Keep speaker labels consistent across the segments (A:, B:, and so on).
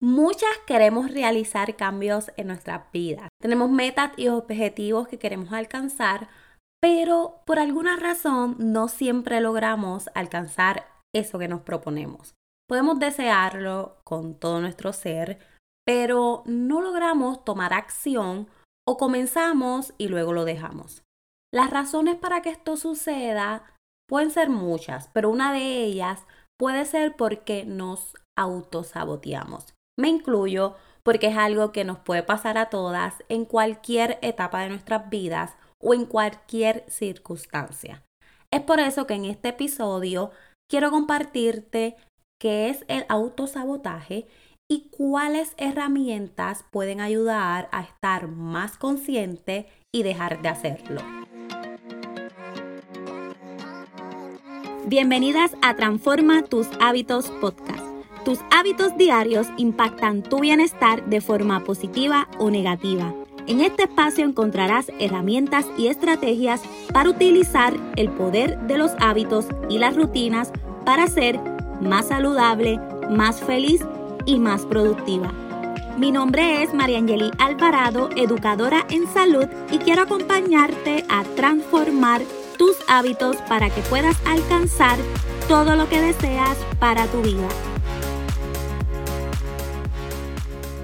A: Muchas queremos realizar cambios en nuestras vidas. Tenemos metas y objetivos que queremos alcanzar, pero por alguna razón no siempre logramos alcanzar eso que nos proponemos. Podemos desearlo con todo nuestro ser, pero no logramos tomar acción o comenzamos y luego lo dejamos. Las razones para que esto suceda pueden ser muchas, pero una de ellas puede ser porque nos autosaboteamos. Me incluyo porque es algo que nos puede pasar a todas en cualquier etapa de nuestras vidas o en cualquier circunstancia. Es por eso que en este episodio quiero compartirte qué es el autosabotaje y cuáles herramientas pueden ayudar a estar más consciente y dejar de hacerlo. Bienvenidas a Transforma tus hábitos podcast tus hábitos diarios impactan tu bienestar de forma positiva o negativa. En este espacio encontrarás herramientas y estrategias para utilizar el poder de los hábitos y las rutinas para ser más saludable, más feliz y más productiva. Mi nombre es Mariangeli Alvarado, educadora en salud y quiero acompañarte a transformar tus hábitos para que puedas alcanzar todo lo que deseas para tu vida.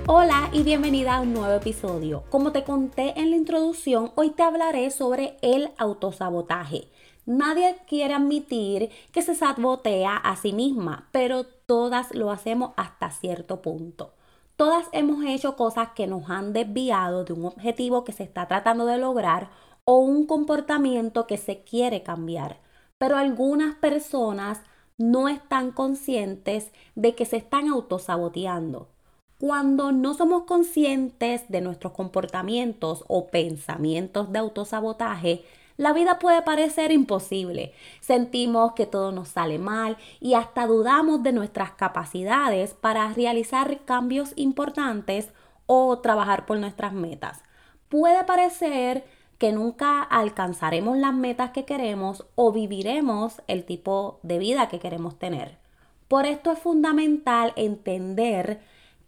A: Hola y bienvenida a un nuevo episodio. Como te conté en la introducción, hoy te hablaré sobre el autosabotaje. Nadie quiere admitir que se sabotea a sí misma, pero todas lo hacemos hasta cierto punto. Todas hemos hecho cosas que nos han desviado de un objetivo que se está tratando de lograr o un comportamiento que se quiere cambiar. Pero algunas personas no están conscientes de que se están autosaboteando cuando no somos conscientes de nuestros comportamientos o pensamientos de autosabotaje, la vida puede parecer imposible. Sentimos que todo nos sale mal y hasta dudamos de nuestras capacidades para realizar cambios importantes o trabajar por nuestras metas. Puede parecer que nunca alcanzaremos las metas que queremos o viviremos el tipo de vida que queremos tener. Por esto es fundamental entender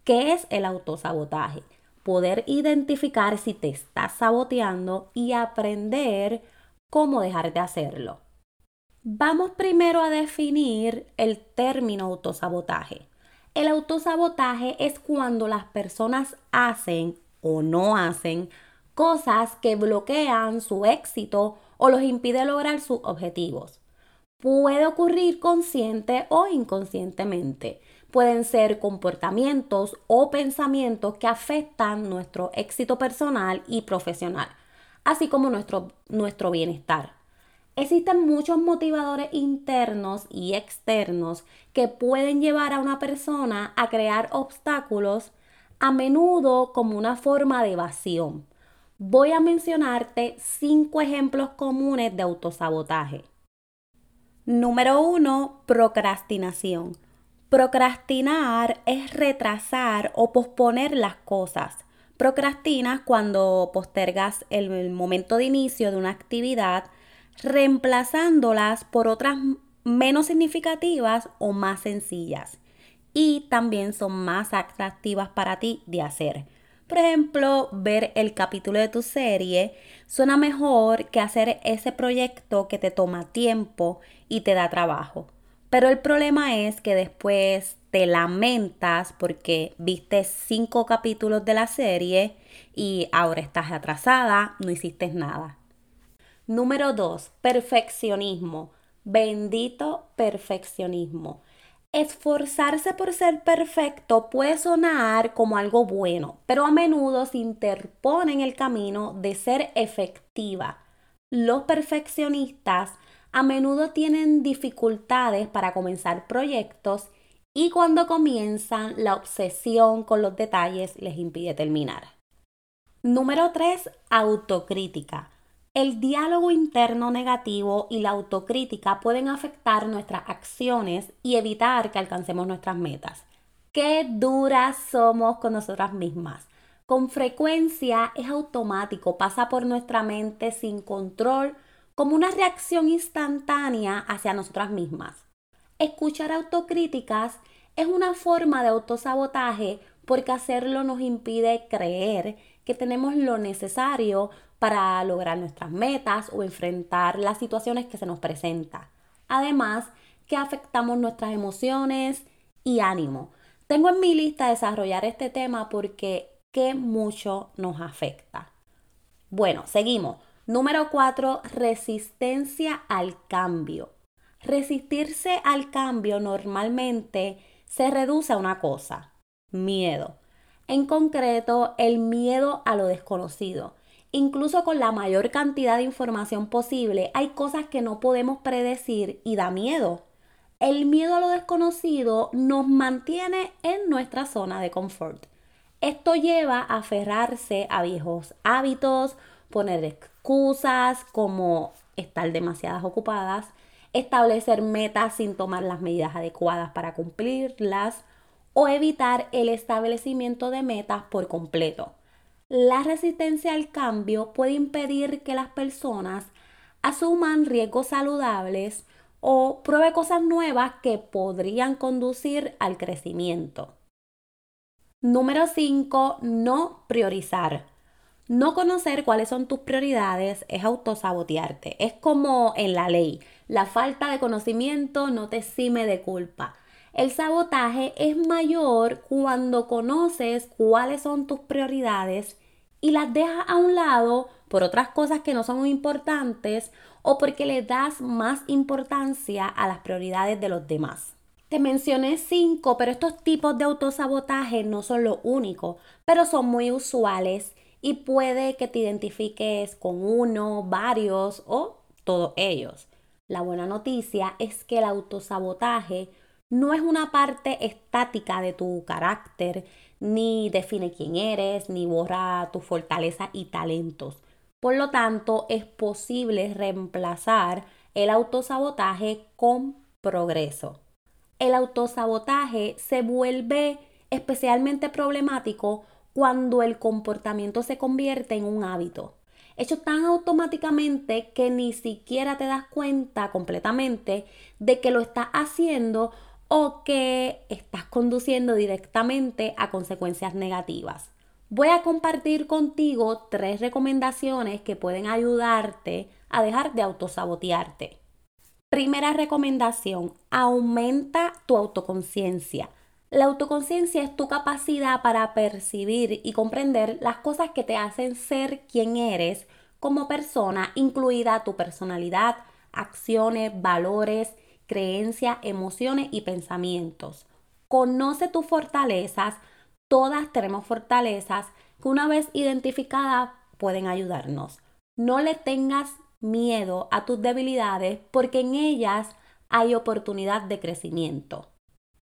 A: ¿Qué es el autosabotaje? Poder identificar si te estás saboteando y aprender cómo dejar de hacerlo. Vamos primero a definir el término autosabotaje. El autosabotaje es cuando las personas hacen o no hacen cosas que bloquean su éxito o los impide lograr sus objetivos. Puede ocurrir consciente o inconscientemente pueden ser comportamientos o pensamientos que afectan nuestro éxito personal y profesional, así como nuestro, nuestro bienestar. Existen muchos motivadores internos y externos que pueden llevar a una persona a crear obstáculos, a menudo como una forma de evasión. Voy a mencionarte cinco ejemplos comunes de autosabotaje. Número 1. Procrastinación. Procrastinar es retrasar o posponer las cosas. Procrastinas cuando postergas el momento de inicio de una actividad, reemplazándolas por otras menos significativas o más sencillas. Y también son más atractivas para ti de hacer. Por ejemplo, ver el capítulo de tu serie suena mejor que hacer ese proyecto que te toma tiempo y te da trabajo. Pero el problema es que después te lamentas porque viste cinco capítulos de la serie y ahora estás atrasada, no hiciste nada. Número 2. Perfeccionismo. Bendito perfeccionismo. Esforzarse por ser perfecto puede sonar como algo bueno, pero a menudo se interpone en el camino de ser efectiva. Los perfeccionistas a menudo tienen dificultades para comenzar proyectos y cuando comienzan la obsesión con los detalles les impide terminar. Número 3. Autocrítica. El diálogo interno negativo y la autocrítica pueden afectar nuestras acciones y evitar que alcancemos nuestras metas. Qué duras somos con nosotras mismas. Con frecuencia es automático, pasa por nuestra mente sin control como una reacción instantánea hacia nosotras mismas. Escuchar autocríticas es una forma de autosabotaje porque hacerlo nos impide creer que tenemos lo necesario para lograr nuestras metas o enfrentar las situaciones que se nos presentan. Además, que afectamos nuestras emociones y ánimo. Tengo en mi lista desarrollar este tema porque que mucho nos afecta. Bueno, seguimos. Número 4, resistencia al cambio. Resistirse al cambio normalmente se reduce a una cosa, miedo. En concreto, el miedo a lo desconocido. Incluso con la mayor cantidad de información posible, hay cosas que no podemos predecir y da miedo. El miedo a lo desconocido nos mantiene en nuestra zona de confort. Esto lleva a aferrarse a viejos hábitos, poner excusas como estar demasiadas ocupadas, establecer metas sin tomar las medidas adecuadas para cumplirlas o evitar el establecimiento de metas por completo. La resistencia al cambio puede impedir que las personas asuman riesgos saludables o pruebe cosas nuevas que podrían conducir al crecimiento. Número 5. No priorizar. No conocer cuáles son tus prioridades es autosabotearte. Es como en la ley. La falta de conocimiento no te exime de culpa. El sabotaje es mayor cuando conoces cuáles son tus prioridades y las dejas a un lado por otras cosas que no son importantes o porque le das más importancia a las prioridades de los demás. Te mencioné cinco, pero estos tipos de autosabotaje no son los únicos, pero son muy usuales y puede que te identifiques con uno, varios o todos ellos. La buena noticia es que el autosabotaje no es una parte estática de tu carácter, ni define quién eres, ni borra tus fortalezas y talentos. Por lo tanto, es posible reemplazar el autosabotaje con progreso el autosabotaje se vuelve especialmente problemático cuando el comportamiento se convierte en un hábito, hecho tan automáticamente que ni siquiera te das cuenta completamente de que lo estás haciendo o que estás conduciendo directamente a consecuencias negativas. Voy a compartir contigo tres recomendaciones que pueden ayudarte a dejar de autosabotearte. Primera recomendación, aumenta tu autoconciencia. La autoconciencia es tu capacidad para percibir y comprender las cosas que te hacen ser quien eres como persona, incluida tu personalidad, acciones, valores, creencias, emociones y pensamientos. Conoce tus fortalezas, todas tenemos fortalezas que una vez identificadas pueden ayudarnos. No le tengas miedo a tus debilidades porque en ellas hay oportunidad de crecimiento.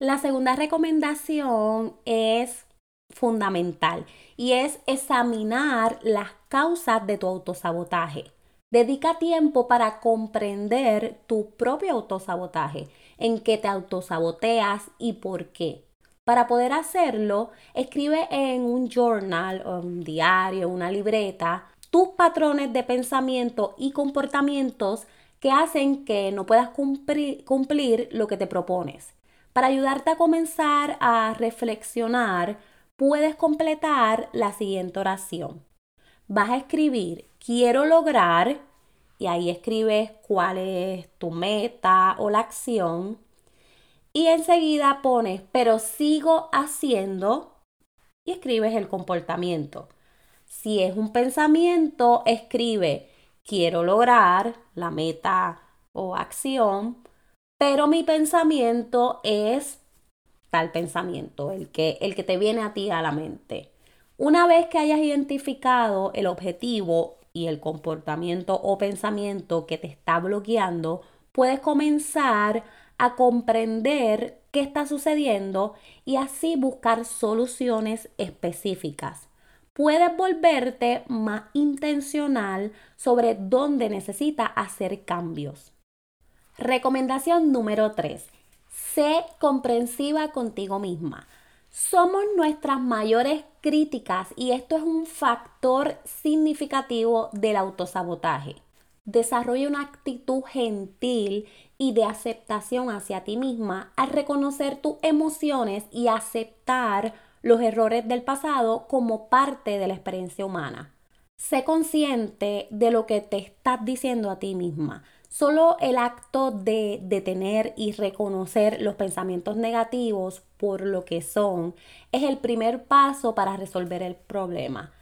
A: La segunda recomendación es fundamental y es examinar las causas de tu autosabotaje. Dedica tiempo para comprender tu propio autosabotaje, en qué te autosaboteas y por qué. Para poder hacerlo, escribe en un journal, un diario, una libreta, tus patrones de pensamiento y comportamientos que hacen que no puedas cumplir, cumplir lo que te propones. Para ayudarte a comenzar a reflexionar, puedes completar la siguiente oración. Vas a escribir, quiero lograr, y ahí escribes cuál es tu meta o la acción. Y enseguida pones, pero sigo haciendo, y escribes el comportamiento. Si es un pensamiento, escribe, quiero lograr la meta o acción, pero mi pensamiento es tal pensamiento, el que, el que te viene a ti a la mente. Una vez que hayas identificado el objetivo y el comportamiento o pensamiento que te está bloqueando, puedes comenzar a comprender qué está sucediendo y así buscar soluciones específicas puedes volverte más intencional sobre dónde necesitas hacer cambios. Recomendación número 3. Sé comprensiva contigo misma. Somos nuestras mayores críticas y esto es un factor significativo del autosabotaje. Desarrolla una actitud gentil y de aceptación hacia ti misma al reconocer tus emociones y aceptar los errores del pasado como parte de la experiencia humana. Sé consciente de lo que te estás diciendo a ti misma. Solo el acto de detener y reconocer los pensamientos negativos por lo que son es el primer paso para resolver el problema.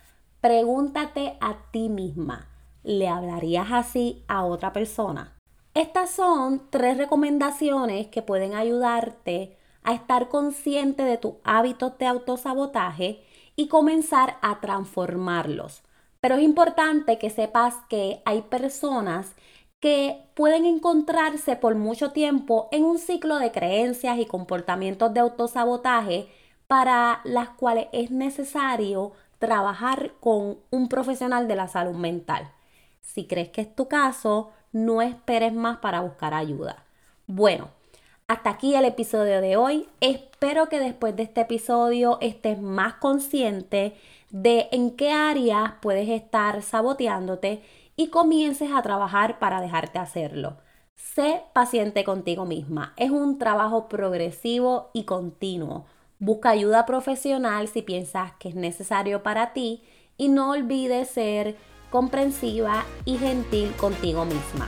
A: Pregúntate a ti misma, ¿le hablarías así a otra persona? Estas son tres recomendaciones que pueden ayudarte a estar consciente de tus hábitos de autosabotaje y comenzar a transformarlos. Pero es importante que sepas que hay personas que pueden encontrarse por mucho tiempo en un ciclo de creencias y comportamientos de autosabotaje para las cuales es necesario trabajar con un profesional de la salud mental. Si crees que es tu caso, no esperes más para buscar ayuda. Bueno, hasta aquí el episodio de hoy. Espero que después de este episodio estés más consciente de en qué áreas puedes estar saboteándote y comiences a trabajar para dejarte hacerlo. Sé paciente contigo misma. Es un trabajo progresivo y continuo. Busca ayuda profesional si piensas que es necesario para ti y no olvides ser comprensiva y gentil contigo misma.